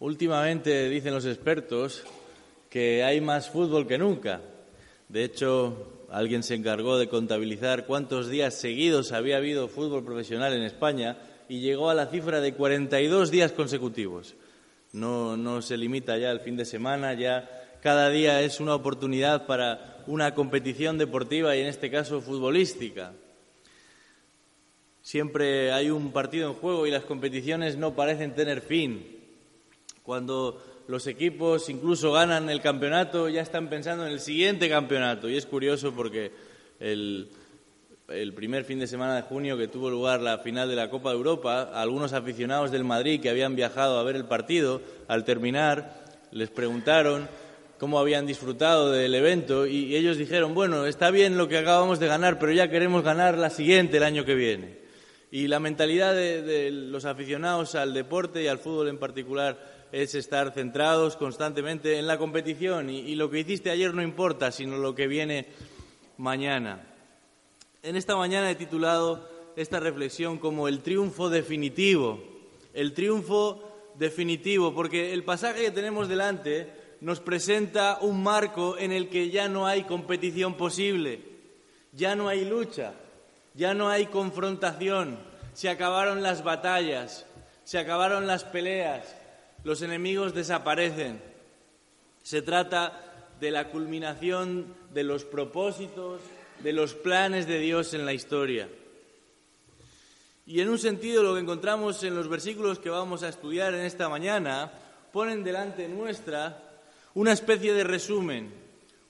Últimamente dicen los expertos que hay más fútbol que nunca. De hecho, alguien se encargó de contabilizar cuántos días seguidos había habido fútbol profesional en España y llegó a la cifra de 42 días consecutivos. No, no se limita ya al fin de semana, ya cada día es una oportunidad para una competición deportiva y en este caso futbolística. Siempre hay un partido en juego y las competiciones no parecen tener fin. Cuando los equipos incluso ganan el campeonato, ya están pensando en el siguiente campeonato. Y es curioso porque el, primer fin de semana de junio que tuvo lugar la final de la Copa de Europa, algunos aficionados del Madrid que habían viajado a ver el partido, al terminar, les preguntaron cómo habían disfrutado del evento y ellos dijeron, bueno, está bien lo que acabamos de ganar, pero ya queremos ganar la siguiente el año que viene. Y la mentalidad de los aficionados al deporte y al fútbol en particular es estar centrados constantemente en la competición. Y, lo que hiciste ayer no importa, sino lo que viene mañana. En esta mañana he titulado esta reflexión como el triunfo definitivo, el triunfo definitivo, porque el pasaje que tenemos delante nos presenta un marco en el que ya no hay competición posible, ya no hay lucha, ya no hay confrontación, se acabaron las batallas, se acabaron las peleas, los enemigos desaparecen. Se trata de la culminación de los propósitos, de los planes de Dios en la historia. Y en un sentido lo que encontramos en los versículos que vamos a estudiar en esta mañana ponen delante nuestra una especie de resumen,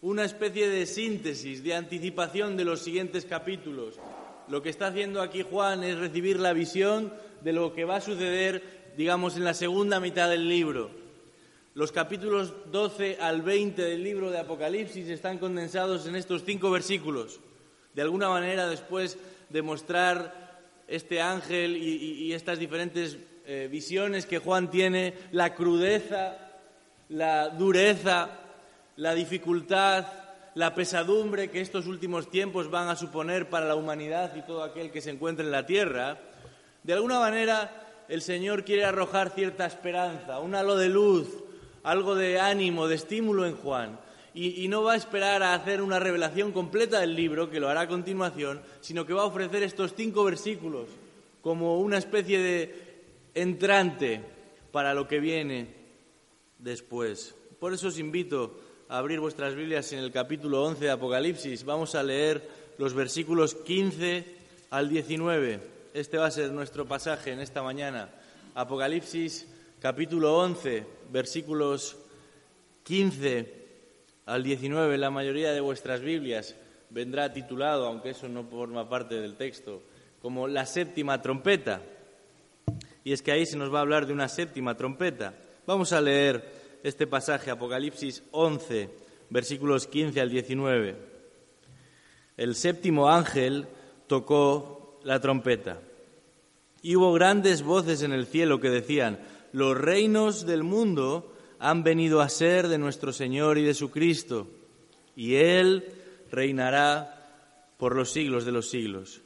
una especie de síntesis, de anticipación de los siguientes capítulos. Lo que está haciendo aquí Juan es recibir la visión de lo que va a suceder digamos, en la segunda mitad del libro. Los capítulos 12 al 20 del libro de Apocalipsis están condensados en estos cinco versículos. De alguna manera, después de mostrar este ángel y, estas diferentes eh, visiones que Juan tiene, la crudeza, la dureza, la dificultad, la pesadumbre que estos últimos tiempos van a suponer para la humanidad y todo aquel que se encuentre en la tierra, de alguna manera el Señor quiere arrojar cierta esperanza, un halo de luz, algo de ánimo, de estímulo en Juan. Y, no va a esperar a hacer una revelación completa del libro, que lo hará a continuación, sino que va a ofrecer estos cinco versículos como una especie de entrante para lo que viene después. Por eso os invito a abrir vuestras Biblias en el capítulo 11 de Apocalipsis. Vamos a leer los versículos 15 al 19. Este va a ser nuestro pasaje en esta mañana. Apocalipsis capítulo 11, versículos 15 al 19. La mayoría de vuestras Biblias vendrá titulado, aunque eso no forma parte del texto, como la séptima trompeta. Y es que ahí se nos va a hablar de una séptima trompeta. Vamos a leer este pasaje, Apocalipsis 11, versículos 15 al 19. El séptimo ángel tocó la trompeta. Y hubo grandes voces en el cielo que decían, los reinos del mundo han venido a ser de nuestro Señor y de su Cristo, y Él reinará por los siglos de los siglos.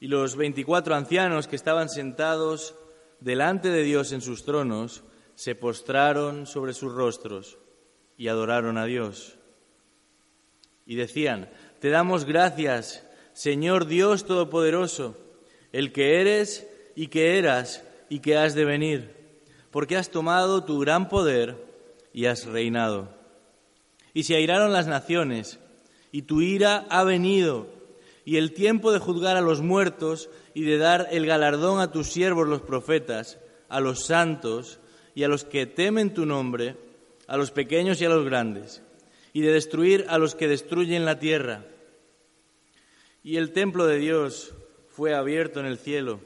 Y los veinticuatro ancianos que estaban sentados delante de Dios en sus tronos se postraron sobre sus rostros y adoraron a Dios. Y decían, Te damos gracias, Señor Dios Todopoderoso, el que eres y que eras y que has de venir, porque has tomado tu gran poder y has reinado. Y se airaron las naciones, y tu ira ha venido, y el tiempo de juzgar a los muertos y de dar el galardón a tus siervos los profetas, a los santos y a los que temen tu nombre, a los pequeños y a los grandes, y de destruir a los que destruyen la tierra y el templo de Dios fue abierto en el cielo,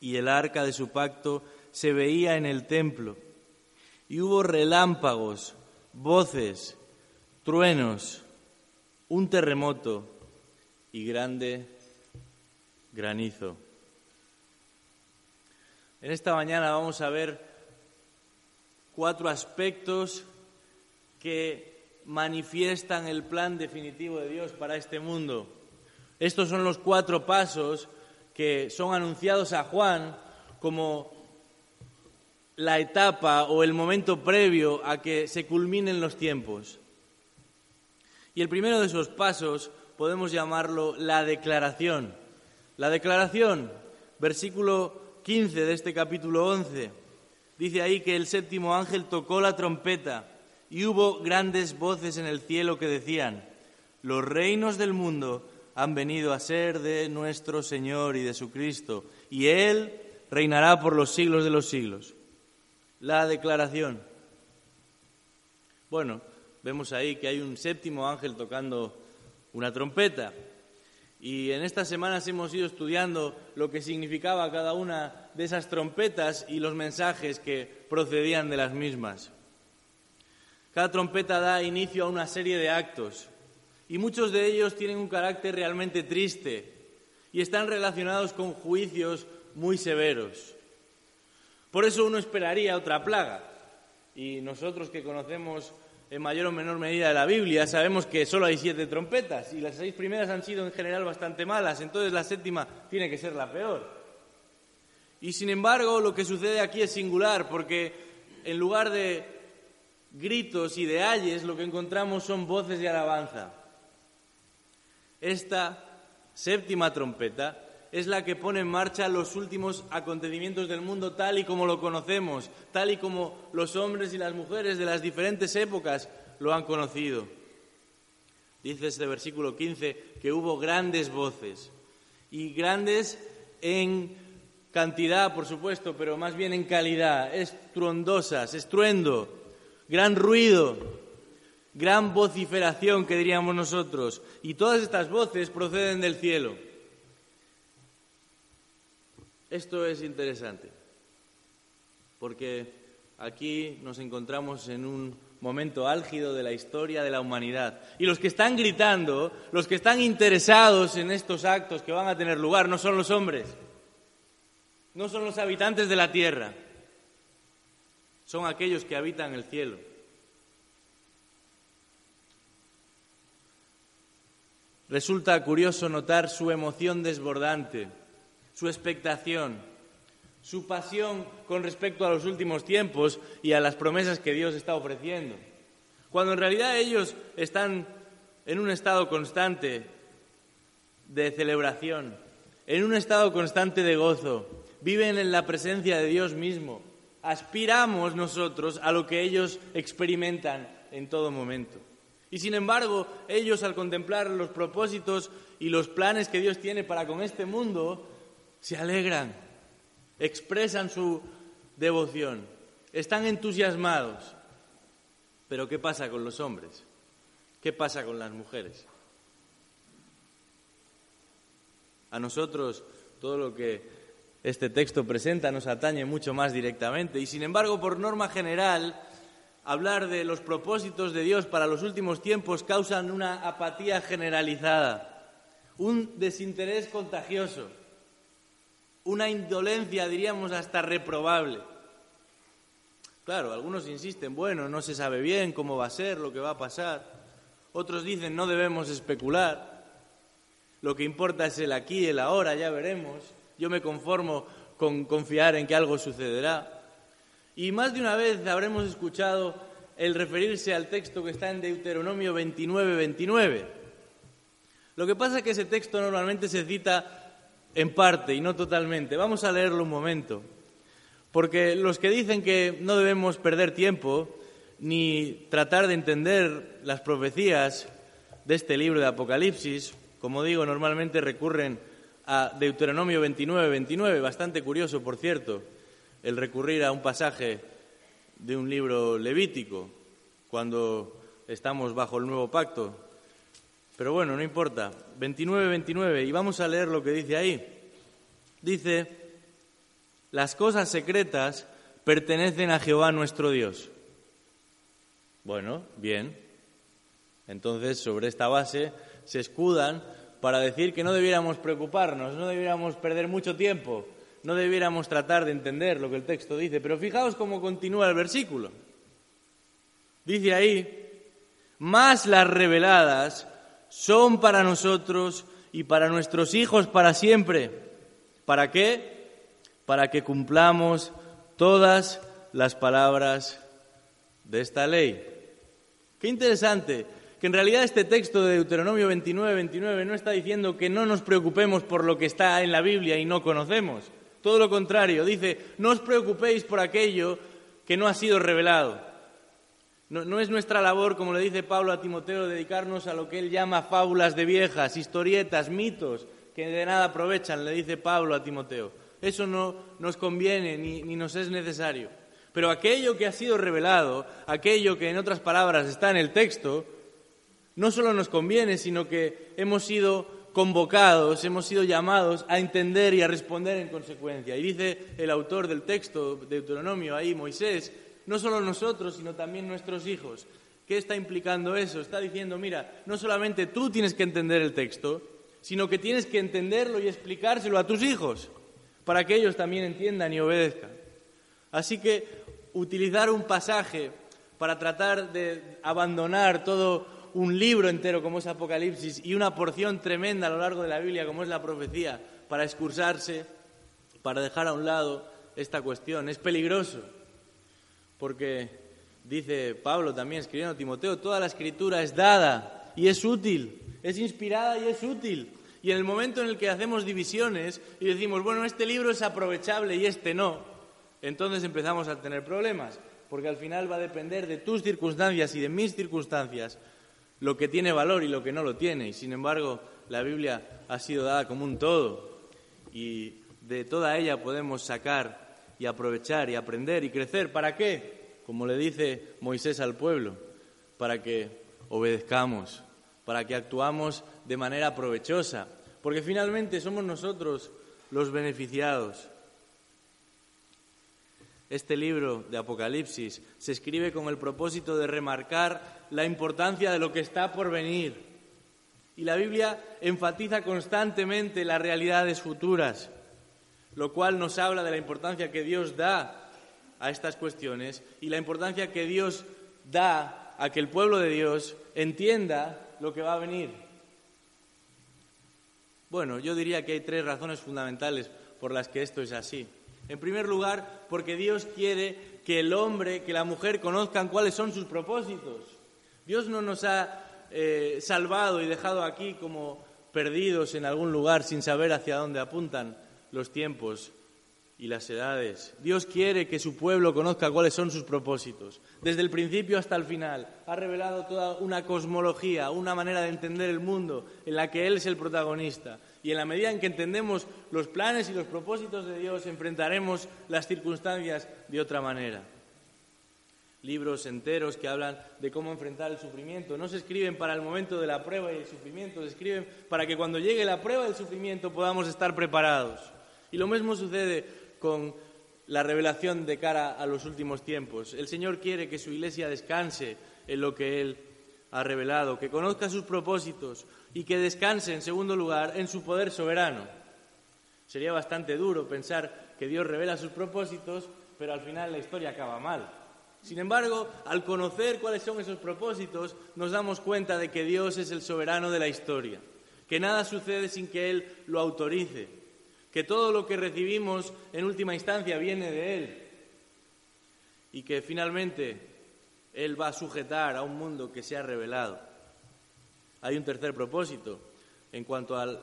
y el arca de su pacto se veía en el templo. Y hubo relámpagos, voces, truenos, un terremoto y grande granizo. En esta mañana vamos a ver cuatro aspectos que manifiestan el plan definitivo de Dios para este mundo. Estos son los cuatro pasos que son anunciados a Juan como la etapa o el momento previo a que se culminen los tiempos. Y el primero de esos pasos podemos llamarlo la declaración. La declaración, versículo 15 de este capítulo 11, dice ahí que el séptimo ángel tocó la trompeta y hubo grandes voces en el cielo que decían, los reinos del mundo han venido a ser de nuestro Señor y de su Cristo, y Él reinará por los siglos de los siglos. La declaración. Bueno, vemos ahí que hay un séptimo ángel tocando una trompeta. Y en estas semanas hemos ido estudiando lo que significaba cada una de esas trompetas y los mensajes que procedían de las mismas. Cada trompeta da inicio a una serie de actos y muchos de ellos tienen un carácter realmente triste y están relacionados con juicios muy severos. Por eso uno esperaría otra plaga. Y nosotros que conocemos en mayor o menor medida la Biblia sabemos que solo hay siete trompetas y las seis primeras han sido en general bastante malas, entonces la séptima tiene que ser la peor. Y sin embargo lo que sucede aquí es singular porque en lugar de gritos y de ayes lo que encontramos son voces de alabanza. Esta séptima trompeta es la que pone en marcha los últimos acontecimientos del mundo tal y como lo conocemos, tal y como los hombres y las mujeres de las diferentes épocas lo han conocido. Dice este versículo 15 que hubo grandes voces y grandes en cantidad, por supuesto, pero más bien en calidad, estruendosas, estruendo, gran ruido, gran vociferación que diríamos nosotros, y todas estas voces proceden del cielo. Esto es interesante, porque aquí nos encontramos en un momento álgido de la historia de la humanidad. Y los que están gritando, los que están interesados en estos actos que van a tener lugar, no son los hombres, no son los habitantes de la tierra, son aquellos que habitan el cielo. Resulta curioso notar su emoción desbordante, su expectación, su pasión con respecto a los últimos tiempos y a las promesas que Dios está ofreciendo. Cuando en realidad ellos están en un estado constante de celebración, en un estado constante de gozo, viven en la presencia de Dios mismo. Aspiramos nosotros a lo que ellos experimentan en todo momento. Y sin embargo, ellos al contemplar los propósitos y los planes que Dios tiene para con este mundo, se alegran, expresan su devoción, están entusiasmados. Pero ¿qué pasa con los hombres? ¿Qué pasa con las mujeres? A nosotros todo lo que este texto presenta nos atañe mucho más directamente y sin embargo, por norma general, hablar de los propósitos de Dios para los últimos tiempos causan una apatía generalizada, un desinterés contagioso, una indolencia, diríamos, hasta reprobable. Claro, algunos insisten, bueno, no se sabe bien cómo va a ser, lo que va a pasar. Otros dicen, no debemos especular. Lo que importa es el aquí, el ahora, ya veremos. Yo me conformo con confiar en que algo sucederá. Y más de una vez habremos escuchado el referirse al texto que está en Deuteronomio 29, 29. Lo que pasa es que ese texto normalmente se cita en parte y no totalmente. Vamos a leerlo un momento. Porque los que dicen que no debemos perder tiempo ni tratar de entender las profecías de este libro de Apocalipsis, como digo, normalmente recurren a Deuteronomio 29, 29, bastante curioso, por cierto el recurrir a un pasaje de un libro levítico cuando estamos bajo el nuevo pacto. Pero bueno, no importa. 29, 29. Y vamos a leer lo que dice ahí. Dice, las cosas secretas pertenecen a Jehová nuestro Dios. Bueno, bien. Entonces, sobre esta base se escudan para decir que no debiéramos preocuparnos, no debiéramos perder mucho tiempo no debiéramos tratar de entender lo que el texto dice, pero fijaos cómo continúa el versículo. Dice ahí, más las reveladas son para nosotros y para nuestros hijos para siempre. ¿Para qué? Para que cumplamos todas las palabras de esta ley. Qué interesante que en realidad este texto de Deuteronomio 29, 29 no está diciendo que no nos preocupemos por lo que está en la Biblia y no conocemos. Todo lo contrario, dice, no os preocupéis por aquello que no ha sido revelado. No, es nuestra labor, como le dice Pablo a Timoteo, dedicarnos a lo que él llama fábulas de viejas, historietas, mitos, que de nada aprovechan, le dice Pablo a Timoteo. Eso no nos conviene ni, ni nos es necesario. Pero aquello que ha sido revelado, aquello que en otras palabras está en el texto, no solo nos conviene, sino que hemos sido convocados, hemos sido llamados a entender y a responder en consecuencia. Y dice el autor del texto de Deuteronomio ahí, Moisés, no solo nosotros, sino también nuestros hijos. ¿Qué está implicando eso? Está diciendo, mira, no solamente tú tienes que entender el texto, sino que tienes que entenderlo y explicárselo a tus hijos, para que ellos también entiendan y obedezcan. Así que utilizar un pasaje para tratar de abandonar todo un libro entero como es Apocalipsis y una porción tremenda a lo largo de la Biblia como es la profecía para excursarse, para dejar a un lado esta cuestión. Es peligroso, porque dice Pablo también escribiendo a Timoteo, toda la escritura es dada y es útil, es inspirada y es útil. Y en el momento en el que hacemos divisiones y decimos, bueno, este libro es aprovechable y este no, entonces empezamos a tener problemas, porque al final va a depender de tus circunstancias y de mis circunstancias lo que tiene valor y lo que no lo tiene. Y sin embargo, la Biblia ha sido dada como un todo y de toda ella podemos sacar y aprovechar y aprender y crecer. ¿Para qué? Como le dice Moisés al pueblo, para que obedezcamos, para que actuamos de manera provechosa, porque finalmente somos nosotros los beneficiados. Este libro de Apocalipsis se escribe con el propósito de remarcar la importancia de lo que está por venir. Y la Biblia enfatiza constantemente las realidades futuras, lo cual nos habla de la importancia que Dios da a estas cuestiones y la importancia que Dios da a que el pueblo de Dios entienda lo que va a venir. Bueno, yo diría que hay tres razones fundamentales por las que esto es así. En primer lugar, porque Dios quiere que el hombre, que la mujer conozcan cuáles son sus propósitos. Dios no nos ha eh, salvado y dejado aquí como perdidos en algún lugar sin saber hacia dónde apuntan los tiempos y las edades. Dios quiere que su pueblo conozca cuáles son sus propósitos. Desde el principio hasta el final ha revelado toda una cosmología, una manera de entender el mundo en la que Él es el protagonista. Y en la medida en que entendemos los planes y los propósitos de Dios, enfrentaremos las circunstancias de otra manera. Libros enteros que hablan de cómo enfrentar el sufrimiento. No se escriben para el momento de la prueba y el sufrimiento, se escriben para que cuando llegue la prueba y el sufrimiento podamos estar preparados. Y lo mismo sucede con la revelación de cara a los últimos tiempos. El Señor quiere que su iglesia descanse en lo que Él ha revelado, que conozca sus propósitos, y que descanse, en segundo lugar, en su poder soberano. Sería bastante duro pensar que Dios revela sus propósitos, pero al final la historia acaba mal. Sin embargo, al conocer cuáles son esos propósitos, nos damos cuenta de que Dios es el soberano de la historia, que nada sucede sin que Él lo autorice, que todo lo que recibimos en última instancia viene de Él y que finalmente Él va a sujetar a un mundo que se ha revelado. Hay un tercer propósito en cuanto al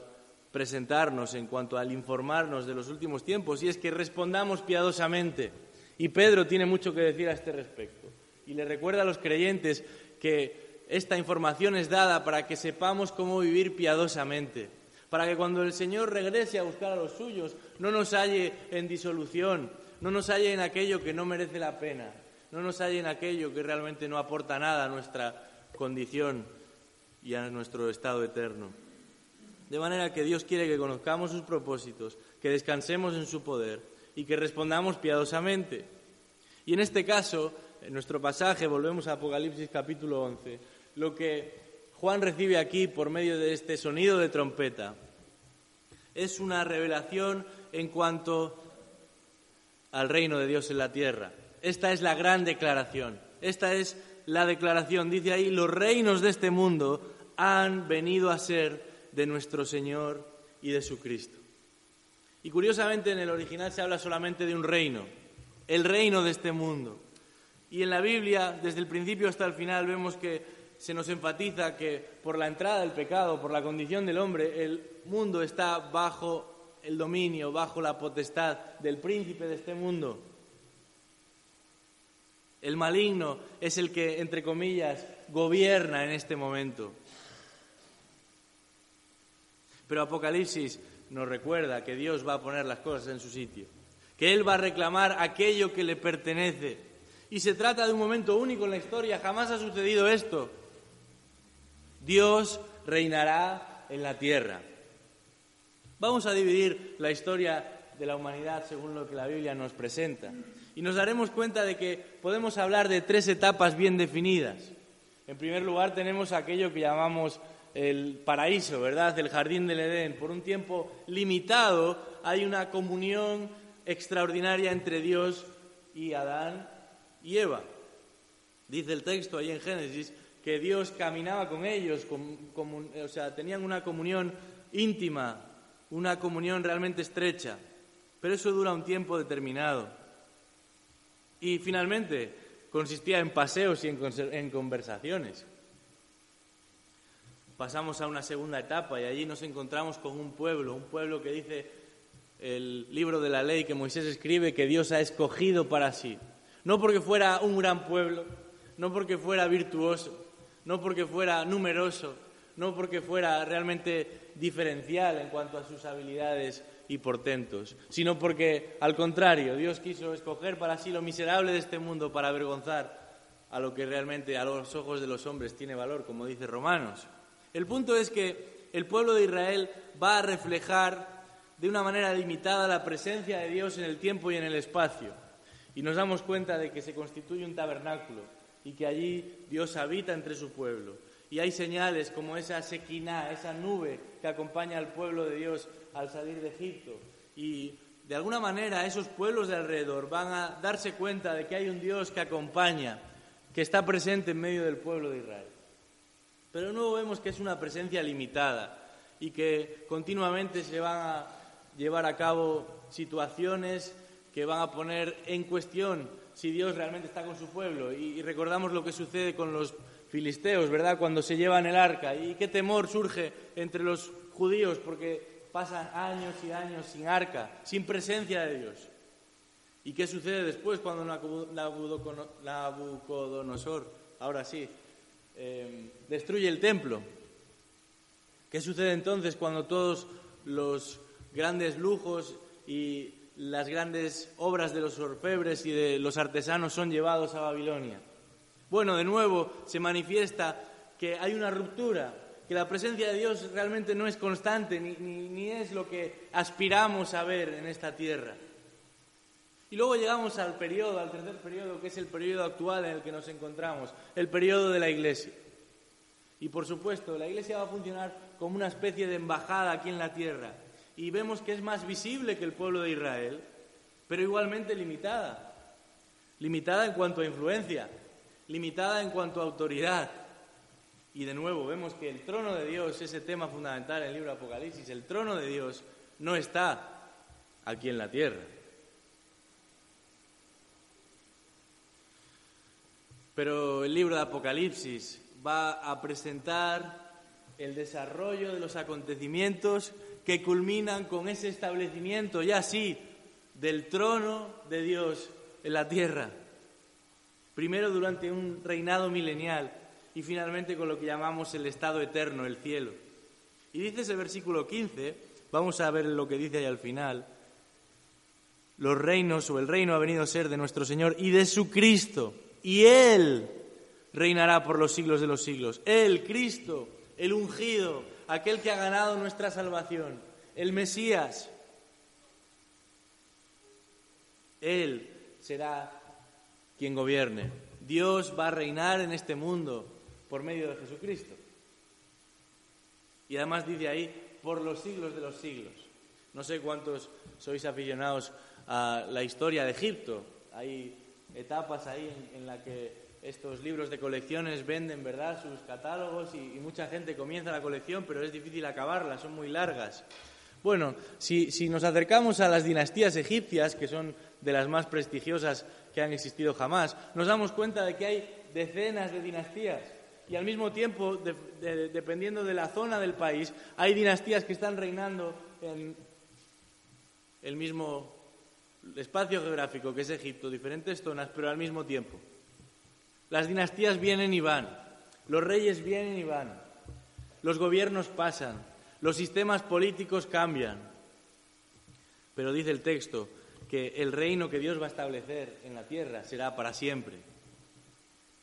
presentarnos, en cuanto al informarnos de los últimos tiempos, y es que respondamos piadosamente. Y Pedro tiene mucho que decir a este respecto. Y le recuerda a los creyentes que esta información es dada para que sepamos cómo vivir piadosamente, para que cuando el Señor regrese a buscar a los suyos no nos halle en disolución, no nos halle en aquello que no merece la pena, no nos halle en aquello que realmente no aporta nada a nuestra condición y a nuestro estado eterno. De manera que Dios quiere que conozcamos sus propósitos, que descansemos en su poder y que respondamos piadosamente. Y en este caso, en nuestro pasaje, volvemos a Apocalipsis capítulo 11, lo que Juan recibe aquí por medio de este sonido de trompeta es una revelación en cuanto al reino de Dios en la tierra. Esta es la gran declaración. Esta es la declaración. Dice ahí, los reinos de este mundo han venido a ser de nuestro Señor y de su Cristo. Y curiosamente en el original se habla solamente de un reino. el reino de este mundo. Y en la Biblia, desde el principio hasta el final, vemos que se nos enfatiza que por la entrada del pecado, por la condición del hombre, el mundo está bajo el dominio, bajo la potestad del príncipe de este mundo. El maligno es el que, entre comillas, gobierna en este momento. Pero Apocalipsis nos recuerda que Dios va a poner las cosas en su sitio, que Él va a reclamar aquello que le pertenece. Y se trata de un momento único en la historia, jamás ha sucedido esto. Dios reinará en la tierra. Vamos a dividir la historia de la humanidad según lo que la Biblia nos presenta. Y nos daremos cuenta de que podemos hablar de tres etapas bien definidas. En primer lugar tenemos aquello que llamamos el paraíso, ¿verdad? El jardín del Edén. Por un tiempo limitado hay una comunión extraordinaria entre Dios y Adán y Eva. Dice el texto ahí en Génesis que Dios caminaba con ellos, o sea, tenían una comunión íntima, una comunión realmente estrecha. Pero eso dura un tiempo determinado. Y finalmente consistía en paseos y en conversaciones pasamos a una segunda etapa y allí nos encontramos con un pueblo, un pueblo que dice el libro de la ley que Moisés escribe que Dios ha escogido para sí. No porque fuera un gran pueblo, no porque fuera virtuoso, no porque fuera numeroso, no porque fuera realmente diferencial en cuanto a sus habilidades y portentos, sino porque, al contrario, Dios quiso escoger para sí lo miserable de este mundo para avergonzar a lo que realmente a los ojos de los hombres tiene valor, como dice Romanos. El punto es que el pueblo de Israel va a reflejar de una manera limitada la presencia de Dios en el tiempo y en el espacio. Y nos damos cuenta de que se constituye un tabernáculo y que allí Dios habita entre su pueblo. Y hay señales como esa sequiná, esa nube que acompaña al pueblo de Dios al salir de Egipto. Y de alguna manera esos pueblos de alrededor van a darse cuenta de que hay un Dios que acompaña, que está presente en medio del pueblo de Israel. Pero nuevo vemos que es una presencia limitada y que continuamente se van a llevar a cabo situaciones que van a poner en cuestión si Dios realmente está con su pueblo. Y, recordamos lo que sucede con los filisteos, ¿verdad? Cuando se llevan el arca. Y qué temor surge entre los judíos porque pasan años y años sin arca, sin presencia de Dios. ¿Y qué sucede después cuando Nabucodonosor, ahora sí, Em, destruye el templo. ¿Qué sucede entonces cuando todos los grandes lujos y las grandes obras de los orfebres y de los artesanos son llevados a Babilonia? Bueno, de nuevo se manifiesta que hay una ruptura, que la presencia de Dios realmente no es constante ni, ni es lo que aspiramos a ver en esta tierra. Y luego llegamos al periodo, al tercer periodo, que es el periodo actual en el que nos encontramos, el periodo de la Iglesia. Y por supuesto, la Iglesia va a funcionar como una especie de embajada aquí en la tierra. Y vemos que es más visible que el pueblo de Israel, pero igualmente limitada. Limitada en cuanto a influencia, limitada en cuanto a autoridad. Y de nuevo vemos que el trono de Dios, ese tema fundamental en el libro de Apocalipsis, el trono de Dios no está aquí en la tierra. Pero el libro de Apocalipsis va a presentar el desarrollo de los acontecimientos que culminan con ese establecimiento, ya sí, del trono de Dios en la tierra. Primero durante un reinado milenial y finalmente con lo que llamamos el estado eterno, el cielo. Y dice ese versículo 15, vamos a ver lo que dice ahí al final, los reinos o el reino ha venido a ser de nuestro Señor y de su Cristo y Él reinará por los siglos de los siglos. Él, Cristo, el ungido, aquel que ha ganado nuestra salvación, el Mesías. Él será quien gobierne. Dios va a reinar en este mundo por medio de Jesucristo. Y además dice ahí, por los siglos de los siglos. No sé cuántos sois aficionados a la historia de Egipto. Hay etapas ahí en, la que estos libros de colecciones venden, ¿verdad?, sus catálogos y, mucha gente comienza la colección, pero es difícil acabarla, son muy largas. Bueno, si, nos acercamos a las dinastías egipcias, que son de las más prestigiosas que han existido jamás. Nos damos cuenta de que hay decenas de dinastías y al mismo tiempo, dependiendo de la zona del país, hay dinastías que están reinando en el mismo espacio geográfico que es Egipto, diferentes zonas, pero al mismo tiempo. Las dinastías vienen y van, los reyes vienen y van, los gobiernos pasan, los sistemas políticos cambian. Pero dice el texto que el reino que Dios va a establecer en la tierra será para siempre.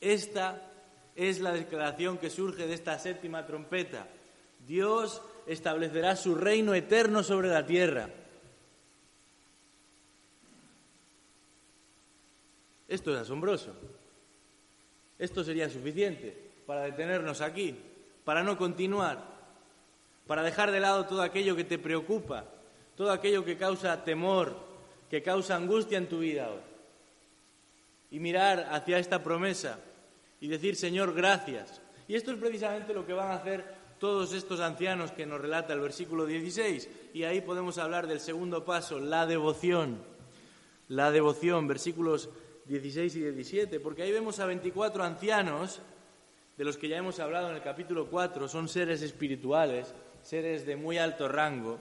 Esta es la declaración que surge de esta séptima trompeta. Dios establecerá su reino eterno sobre la tierra. Esto es asombroso. Esto sería suficiente para detenernos aquí, para no continuar, para dejar de lado todo aquello que te preocupa, todo aquello que causa temor, que causa angustia en tu vida hoy. Y mirar hacia esta promesa y decir, Señor, gracias. Y esto es precisamente lo que van a hacer todos estos ancianos que nos relata el versículo 16. Y ahí podemos hablar del segundo paso, la devoción. La devoción, versículos 16 y 17, porque ahí vemos a 24 ancianos, de los que ya hemos hablado en el capítulo 4, son seres espirituales, seres de muy alto rango,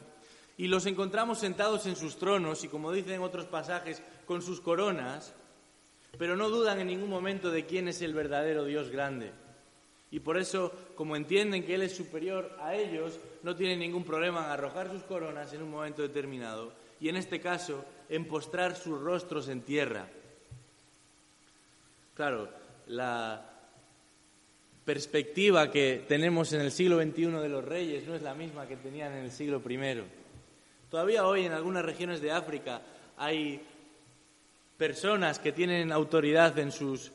y los encontramos sentados en sus tronos y, como dicen otros pasajes, con sus coronas, pero no dudan en ningún momento de quién es el verdadero Dios grande. Y por eso, como entienden que Él es superior a ellos, no tienen ningún problema en arrojar sus coronas en un momento determinado y, en este caso, en postrar sus rostros en tierra. Claro, la perspectiva que tenemos en el siglo XXI de los reyes no es la misma que tenían en el siglo I. Todavía hoy en algunas regiones de África hay personas que tienen autoridad en sus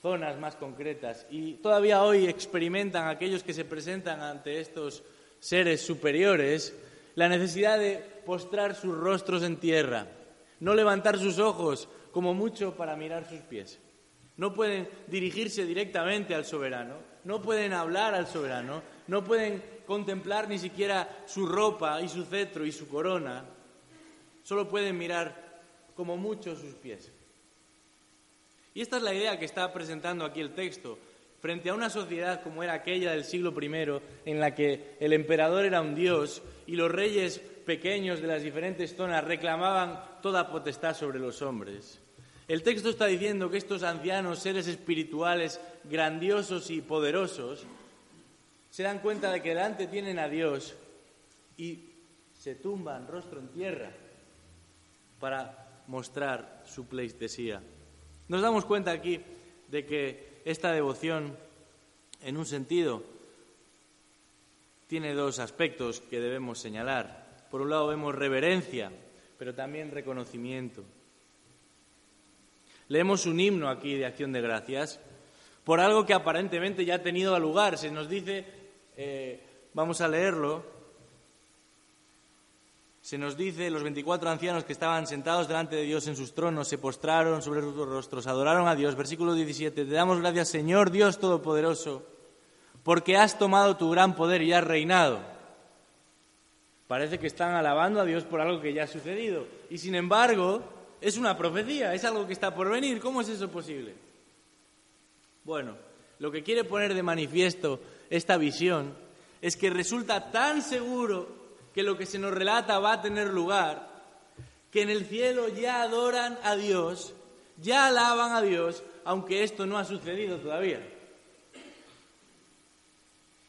zonas más concretas y todavía hoy experimentan aquellos que se presentan ante estos seres superiores la necesidad de postrar sus rostros en tierra, no levantar sus ojos como mucho para mirar sus pies. No pueden dirigirse directamente al soberano, no pueden hablar al soberano, no pueden contemplar ni siquiera su ropa y su cetro y su corona, solo pueden mirar como mucho sus pies. Y esta es la idea que está presentando aquí el texto. Frente a una sociedad como era aquella del siglo I, en la que el emperador era un dios y los reyes pequeños de las diferentes zonas reclamaban toda potestad sobre los hombres. El texto está diciendo que estos ancianos, seres espirituales grandiosos y poderosos, se dan cuenta de que delante tienen a Dios y se tumban rostro en tierra para mostrar su pleitesía. Nos damos cuenta aquí de que esta devoción, en un sentido, tiene dos aspectos que debemos señalar. Por un lado vemos reverencia, pero también reconocimiento. Leemos un himno aquí de acción de gracias por algo que aparentemente ya ha tenido lugar. Se nos dice, eh, vamos a leerlo, se nos dice, los 24 ancianos que estaban sentados delante de Dios en sus tronos se postraron sobre sus rostros, adoraron a Dios. Versículo 17, te damos gracias Señor Dios Todopoderoso, porque has tomado tu gran poder y has reinado. Parece que están alabando a Dios por algo que ya ha sucedido. Y sin embargo, es una profecía, es algo que está por venir. ¿Cómo es eso posible? Bueno, lo que quiere poner de manifiesto esta visión es que resulta tan seguro que lo que se nos relata va a tener lugar, que en el cielo ya adoran a Dios, ya alaban a Dios, aunque esto no ha sucedido todavía.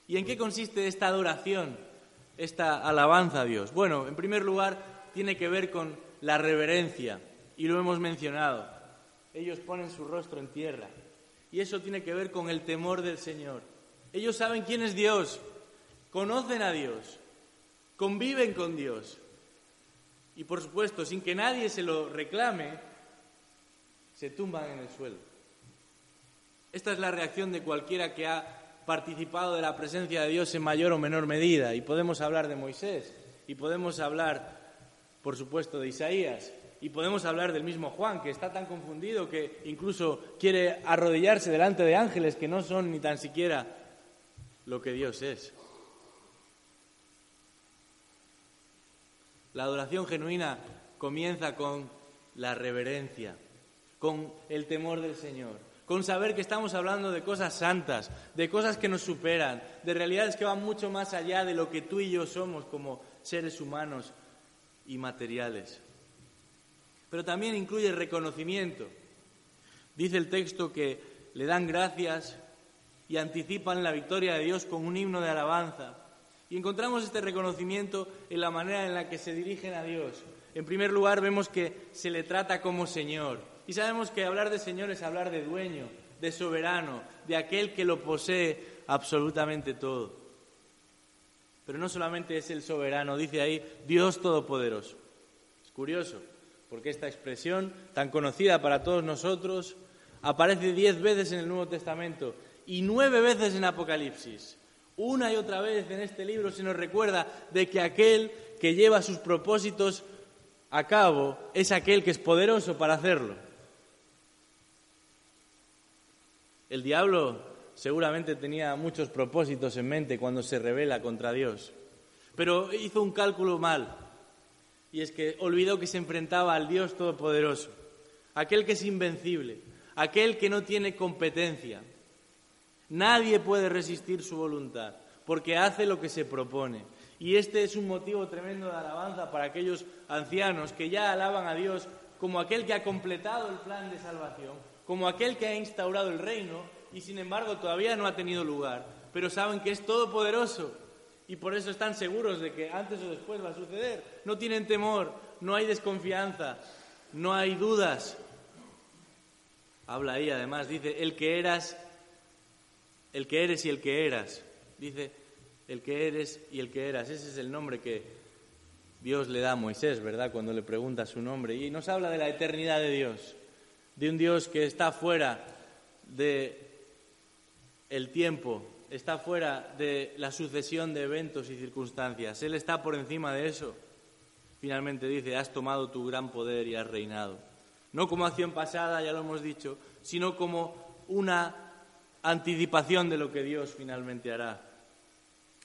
¿Y en qué consiste esta adoración, esta alabanza a Dios? Bueno, en primer lugar, tiene que ver con la reverencia y lo hemos mencionado. Ellos ponen su rostro en tierra. Y eso tiene que ver con el temor del Señor. Ellos saben quién es Dios, conocen a Dios, conviven con Dios. Y por supuesto, sin que nadie se lo reclame, se tumban en el suelo. Esta es la reacción de cualquiera que ha participado de la presencia de Dios en mayor o menor medida. Y podemos hablar de Moisés, y podemos hablar, por supuesto, de Isaías, y podemos hablar del mismo Juan, que está tan confundido que incluso quiere arrodillarse delante de ángeles que no son ni tan siquiera lo que Dios es. La adoración genuina comienza con la reverencia, con el temor del Señor, con saber que estamos hablando de cosas santas, de cosas que nos superan, de realidades que van mucho más allá de lo que tú y yo somos como seres humanos y materiales. Pero también incluye reconocimiento. Dice el texto que le dan gracias y anticipan la victoria de Dios con un himno de alabanza. Y encontramos este reconocimiento en la manera en la que se dirigen a Dios. En primer lugar, vemos que se le trata como Señor. Y sabemos que hablar de Señor es hablar de dueño, de soberano, de aquel que lo posee absolutamente todo. Pero no solamente es el soberano, dice ahí Dios Todopoderoso. Es curioso, porque esta expresión tan conocida para todos nosotros aparece diez veces en el Nuevo Testamento y nueve veces en Apocalipsis. Una y otra vez en este libro se nos recuerda de que aquel que lleva sus propósitos a cabo es aquel que es poderoso para hacerlo. El diablo seguramente tenía muchos propósitos en mente cuando se revela contra Dios, pero hizo un cálculo mal, y es que olvidó que se enfrentaba al Dios Todopoderoso, aquel que es invencible, aquel que no tiene competencia, Nadie puede resistir su voluntad, porque hace lo que se propone. Y este es un motivo tremendo de alabanza para aquellos ancianos que ya alaban a Dios como aquel que ha completado el plan de salvación, como aquel que ha instaurado el reino y sin embargo todavía no ha tenido lugar, pero saben que es todopoderoso y por eso están seguros de que antes o después va a suceder. No tienen temor, no hay desconfianza, no hay dudas. Habla ahí además, dice, el que eras el que eres y el que eras. Dice, el que eres y el que eras. Ese es el nombre que Dios le da a Moisés, ¿verdad? Cuando le pregunta su nombre. Y nos habla de la eternidad de Dios, de un Dios que está fuera de el tiempo, está fuera de la sucesión de eventos y circunstancias. Él está por encima de eso. Finalmente dice, has tomado tu gran poder y has reinado. No como acción pasada, ya lo hemos dicho, sino como una anticipación de lo que Dios finalmente hará.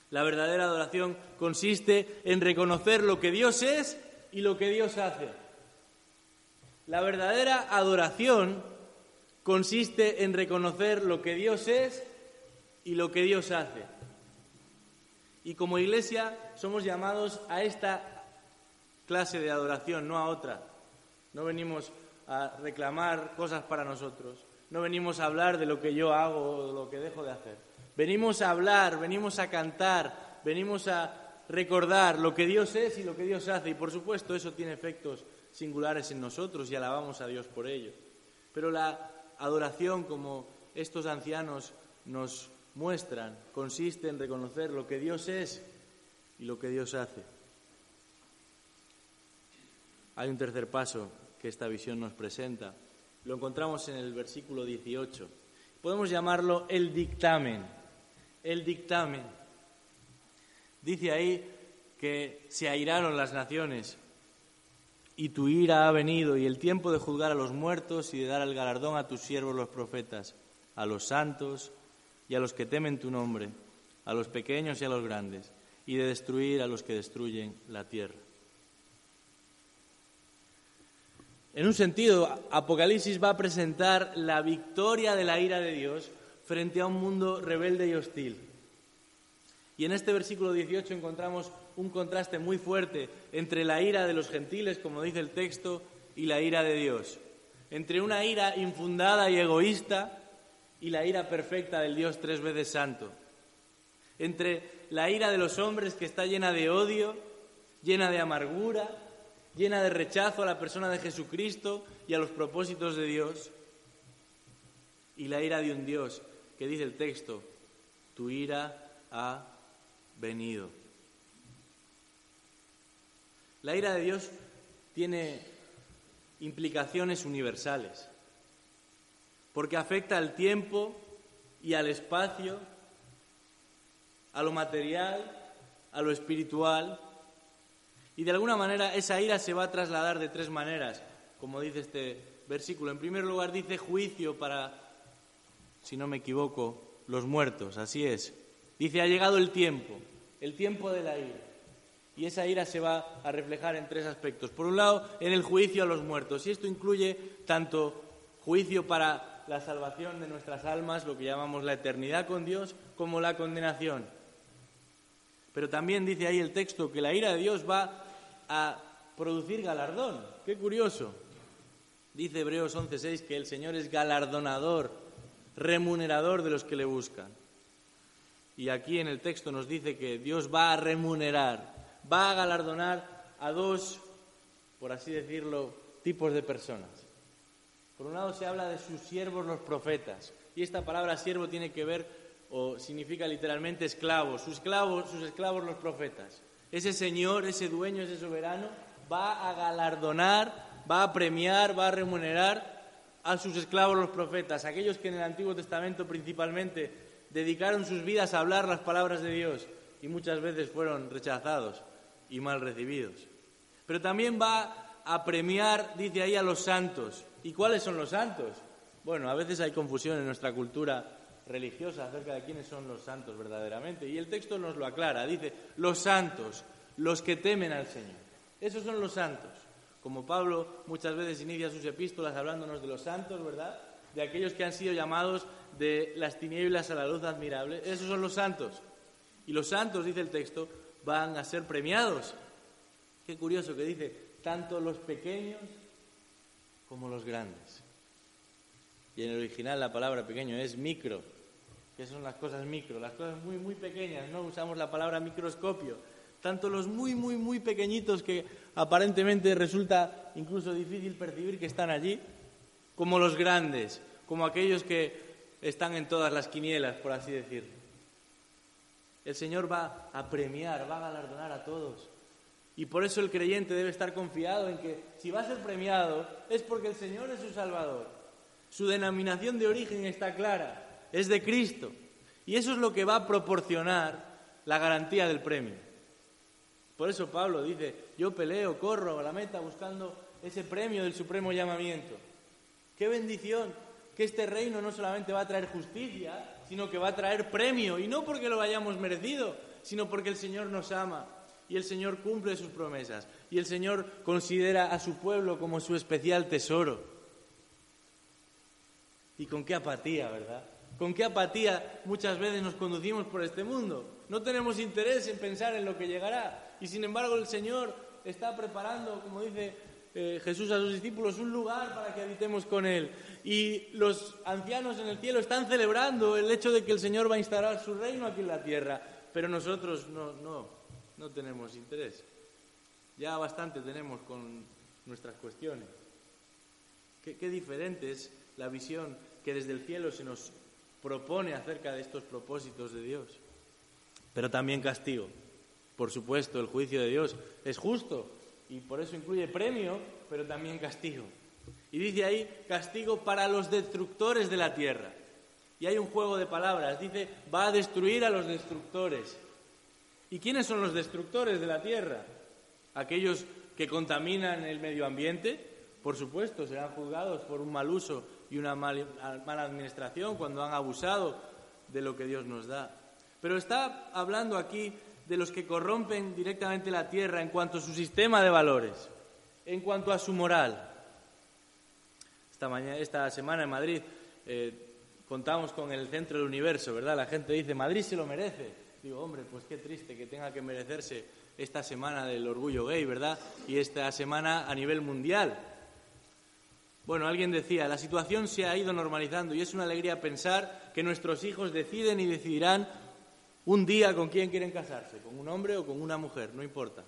La verdadera adoración consiste en reconocer lo que Dios es y lo que Dios hace. La verdadera adoración consiste en reconocer lo que Dios es y lo que Dios hace. Y como iglesia somos llamados a esta clase de adoración, no a otra. No venimos a reclamar cosas para nosotros. No venimos a hablar de lo que yo hago o de lo que dejo de hacer. Venimos a hablar, venimos a cantar, venimos a recordar lo que Dios es y lo que Dios hace. Y por supuesto eso tiene efectos singulares en nosotros y alabamos a Dios por ello. Pero la adoración, como estos ancianos nos muestran, consiste en reconocer lo que Dios es y lo que Dios hace. Hay un tercer paso que esta visión nos presenta lo encontramos en el versículo 18. Podemos llamarlo el dictamen. El dictamen. Dice ahí que se airaron las naciones y tu ira ha venido y el tiempo de juzgar a los muertos y de dar el galardón a tus siervos los profetas, a los santos y a los que temen tu nombre, a los pequeños y a los grandes, y de destruir a los que destruyen la tierra. En un sentido, Apocalipsis va a presentar la victoria de la ira de Dios frente a un mundo rebelde y hostil. Y en este versículo 18 encontramos un contraste muy fuerte entre la ira de los gentiles, como dice el texto, y la ira de Dios. Entre una ira infundada y egoísta y la ira perfecta del Dios tres veces santo. Entre la ira de los hombres que está llena de odio, llena de amargura, llena de rechazo a la persona de Jesucristo y a los propósitos de Dios, y la ira de un Dios que dice el texto, tu ira ha venido. La ira de Dios tiene implicaciones universales, porque afecta al tiempo y al espacio, a lo material, a lo espiritual, y de alguna manera esa ira se va a trasladar de tres maneras, como dice este versículo. En primer lugar dice juicio para, si no me equivoco, los muertos, así es. Dice, ha llegado el tiempo, el tiempo de la ira. Y esa ira se va a reflejar en tres aspectos. Por un lado, en el juicio a los muertos. Y esto incluye tanto juicio para la salvación de nuestras almas, lo que llamamos la eternidad con Dios, como la condenación. Pero también dice ahí el texto que la ira de Dios va a producir galardón. Qué curioso. Dice Hebreos 11:6 que el Señor es galardonador, remunerador de los que le buscan. Y aquí en el texto nos dice que Dios va a remunerar, va a galardonar a dos, por así decirlo, tipos de personas. Por un lado se habla de sus siervos los profetas, y esta palabra siervo tiene que ver o significa literalmente esclavos, sus esclavos, sus esclavos los profetas. Ese Señor, ese dueño, ese soberano va a galardonar, va a premiar, va a remunerar a sus esclavos los profetas, aquellos que en el Antiguo Testamento principalmente dedicaron sus vidas a hablar las palabras de Dios y muchas veces fueron rechazados y mal recibidos. Pero también va a premiar, dice ahí, a los santos. ¿Y cuáles son los santos? Bueno, a veces hay confusión en nuestra cultura religiosa acerca de quiénes son los santos verdaderamente. Y el texto nos lo aclara. Dice, los santos, los que temen al Señor. Esos son los santos. Como Pablo muchas veces inicia sus epístolas hablándonos de los santos, ¿verdad? De aquellos que han sido llamados de las tinieblas a la luz admirable. Esos son los santos. Y los santos, dice el texto, van a ser premiados. Qué curioso que dice, tanto los pequeños como los grandes. Y en el original la palabra pequeño es micro, que son las cosas micro, las cosas muy, muy pequeñas, no usamos la palabra microscopio. Tanto los muy, muy, muy pequeñitos que aparentemente resulta incluso difícil percibir que están allí, como los grandes, como aquellos que están en todas las quinielas, por así decirlo. El Señor va a premiar, va a galardonar a todos. Y por eso el creyente debe estar confiado en que si va a ser premiado es porque el Señor es su Salvador. Su denominación de origen está clara, es de Cristo. Y eso es lo que va a proporcionar la garantía del premio. Por eso Pablo dice, yo peleo, corro a la meta buscando ese premio del supremo llamamiento. ¡Qué bendición! Que este reino no solamente va a traer justicia, sino que va a traer premio. Y no porque lo hayamos merecido, sino porque el Señor nos ama y el Señor cumple sus promesas. Y el Señor considera a su pueblo como su especial tesoro. Y con qué apatía, ¿verdad? Con qué apatía muchas veces nos conducimos por este mundo. No tenemos interés en pensar en lo que llegará. Y sin embargo el Señor está preparando, como dice eh, Jesús a sus discípulos, un lugar para que habitemos con Él. Y los ancianos en el cielo están celebrando el hecho de que el Señor va a instalar su reino aquí en la tierra. Pero nosotros no, no, no tenemos interés. Ya bastante tenemos con nuestras cuestiones. Qué, qué diferente es la visión que desde el cielo se nos propone acerca de estos propósitos de Dios. Pero también castigo. Por supuesto, el juicio de Dios es justo y por eso incluye premio, pero también castigo. Y dice ahí castigo para los destructores de la tierra. Y hay un juego de palabras. Dice, va a destruir a los destructores. ¿Y quiénes son los destructores de la tierra? Aquellos que contaminan el medio ambiente, por supuesto, serán juzgados por un mal uso y una mala administración cuando han abusado de lo que Dios nos da. Pero está hablando aquí de los que corrompen directamente la tierra en cuanto a su sistema de valores, en cuanto a su moral. Esta, mañana, esta semana en Madrid eh, contamos con el centro del universo, ¿verdad? La gente dice, Madrid se lo merece. Digo, hombre, pues qué triste que tenga que merecerse esta semana del orgullo gay, ¿verdad? Y esta semana a nivel mundial. Bueno, alguien decía, la situación se ha ido normalizando y es una alegría pensar que nuestros hijos deciden y decidirán un día con quién quieren casarse, con un hombre o con una mujer, no importa.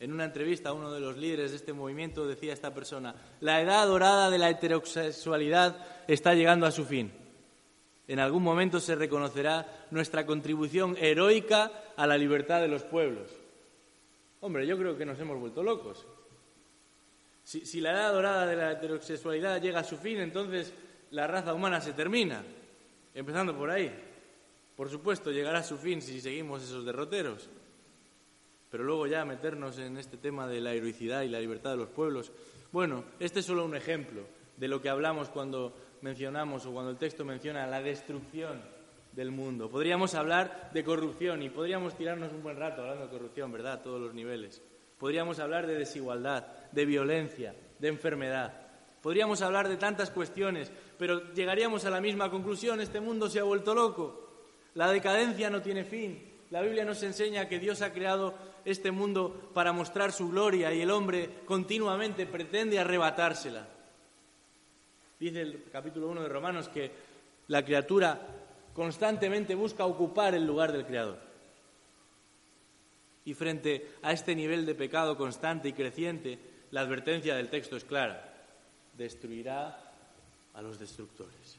En una entrevista a uno de los líderes de este movimiento decía esta persona, la edad dorada de la heterosexualidad está llegando a su fin. En algún momento se reconocerá nuestra contribución heroica a la libertad de los pueblos. Hombre, yo creo que nos hemos vuelto locos. Si, la edad dorada de la heterosexualidad llega a su fin, entonces la raza humana se termina, empezando por ahí. Por supuesto, llegará a su fin si seguimos esos derroteros. Pero luego ya meternos en este tema de la heroicidad y la libertad de los pueblos. Bueno, este es solo un ejemplo de lo que hablamos cuando mencionamos o cuando el texto menciona la destrucción del mundo. Podríamos hablar de corrupción y podríamos tirarnos un buen rato hablando de corrupción, ¿verdad? A todos los niveles. Podríamos hablar de desigualdad, de violencia, de enfermedad. Podríamos hablar de tantas cuestiones, pero llegaríamos a la misma conclusión, este mundo se ha vuelto loco. La decadencia no tiene fin. La Biblia nos enseña que Dios ha creado este mundo para mostrar su gloria y el hombre continuamente pretende arrebatársela. Dice el capítulo 1 de Romanos que la criatura constantemente busca ocupar el lugar del Creador. Y frente a este nivel de pecado constante y creciente, la advertencia del texto es clara. Destruirá a los destructores.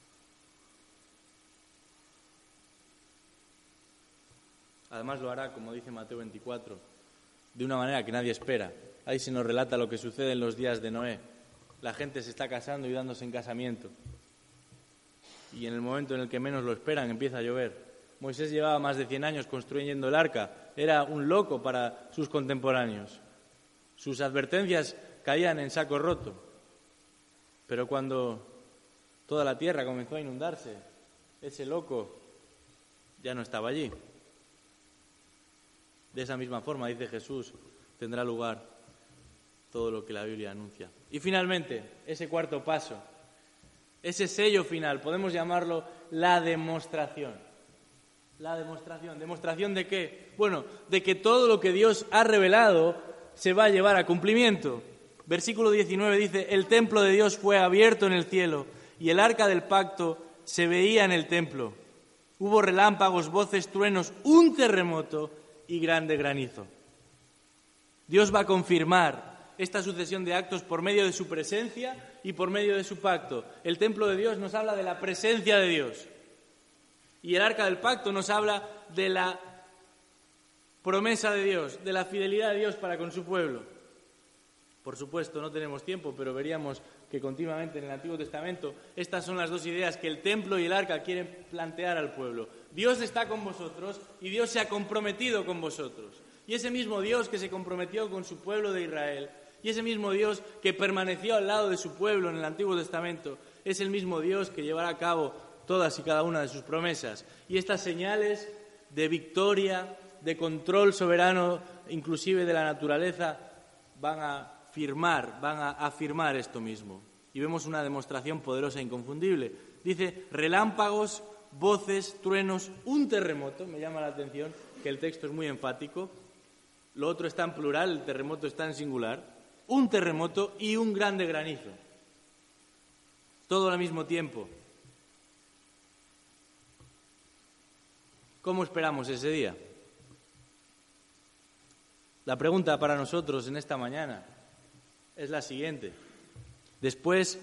Además lo hará, como dice Mateo 24, de una manera que nadie espera. Ahí se nos relata lo que sucede en los días de Noé. La gente se está casando y dándose en casamiento. Y en el momento en el que menos lo esperan empieza a llover. Moisés llevaba más de 100 años construyendo el arca. Era un loco para sus contemporáneos. Sus advertencias caían en saco roto. Pero cuando toda la tierra comenzó a inundarse, ese loco ya no estaba allí. De esa misma forma, dice Jesús, tendrá lugar todo lo que la Biblia anuncia. Y finalmente, ese cuarto paso, ese sello final, podemos llamarlo la demostración. La demostración. ¿Demostración de qué? Bueno, de que todo lo que Dios ha revelado se va a llevar a cumplimiento. Versículo 19 dice, el templo de Dios fue abierto en el cielo y el arca del pacto se veía en el templo. Hubo relámpagos, voces, truenos, un terremoto y grande granizo. Dios va a confirmar esta sucesión de actos por medio de su presencia y por medio de su pacto. El templo de Dios nos habla de la presencia de Dios. Y el arca del pacto nos habla de la promesa de Dios, de la fidelidad de Dios para con su pueblo. Por supuesto, no tenemos tiempo, pero veríamos que continuamente en el Antiguo Testamento estas son las dos ideas que el templo y el arca quieren plantear al pueblo. Dios está con vosotros y Dios se ha comprometido con vosotros. Y ese mismo Dios que se comprometió con su pueblo de Israel, y ese mismo Dios que permaneció al lado de su pueblo en el Antiguo Testamento, es el mismo Dios que llevará a cabo todas y cada una de sus promesas. Y estas señales de victoria, de control soberano, inclusive de la naturaleza, van a firmar, van a afirmar esto mismo. Y vemos una demostración poderosa e inconfundible. Dice relámpagos, voces, truenos, un terremoto, me llama la atención que el texto es muy enfático, lo otro está en plural, el terremoto está en singular, un terremoto y un grande granizo, todo al mismo tiempo. ¿Cómo esperamos ese día? La pregunta para nosotros en esta mañana es la siguiente. Después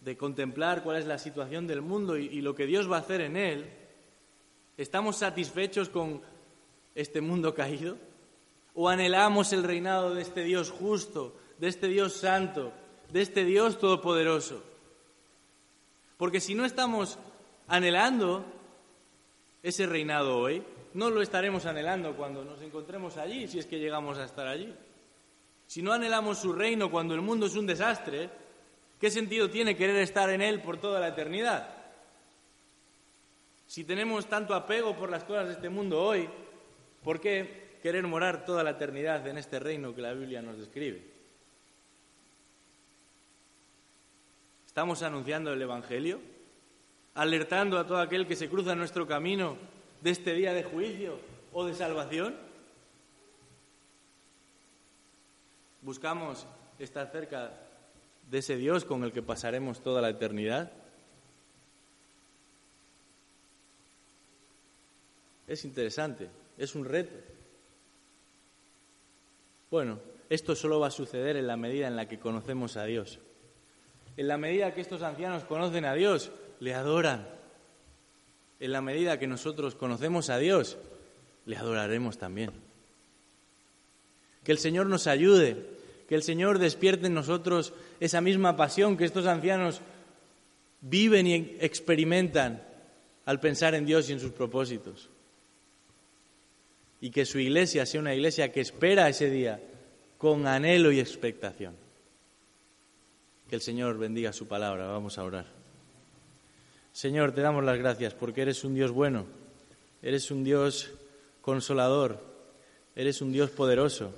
de contemplar cuál es la situación del mundo y, lo que Dios va a hacer en él, ¿estamos satisfechos con este mundo caído? ¿O anhelamos el reinado de este Dios justo, de este Dios santo, de este Dios todopoderoso? Porque si no estamos anhelando ese reinado hoy, no lo estaremos anhelando cuando nos encontremos allí, si es que llegamos a estar allí. Si no anhelamos su reino cuando el mundo es un desastre, ¿Qué sentido tiene querer estar en Él por toda la eternidad? Si tenemos tanto apego por las cosas de este mundo hoy, ¿por qué querer morar toda la eternidad en este reino que la Biblia nos describe? ¿Estamos anunciando el Evangelio? ¿Alertando a todo aquel que se cruza en nuestro camino de este día de juicio o de salvación? ¿Buscamos estar cerca de ese Dios con el que pasaremos toda la eternidad? Es interesante, es un reto. Bueno, esto solo va a suceder en la medida en la que conocemos a Dios. En la medida que estos ancianos conocen a Dios, le adoran. En la medida que nosotros conocemos a Dios, le adoraremos también. Que el Señor nos ayude que el Señor despierte en nosotros esa misma pasión que estos ancianos viven y experimentan al pensar en Dios y en sus propósitos. Y que su iglesia sea una iglesia que espera ese día con anhelo y expectación. Que el Señor bendiga su palabra. Vamos a orar. Señor, te damos las gracias porque eres un Dios bueno, eres un Dios consolador, eres un Dios poderoso,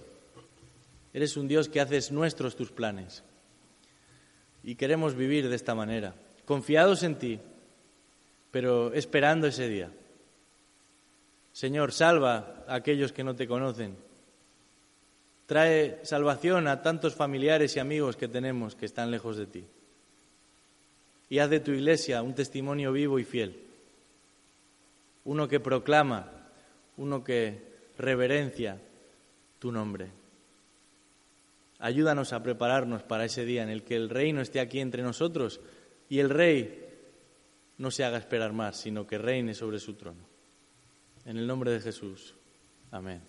eres un Dios que haces nuestros tus planes. Y queremos vivir de esta manera, confiados en ti, pero esperando ese día. Señor, salva a aquellos que no te conocen. Trae salvación a tantos familiares y amigos que tenemos que están lejos de ti y haz de tu iglesia un testimonio vivo y fiel, uno que proclama, uno que reverencia tu nombre. Ayúdanos a prepararnos para ese día en el que el reino esté aquí entre nosotros y el rey no se haga esperar más, sino que reine sobre su trono. En el nombre de Jesús. Amén.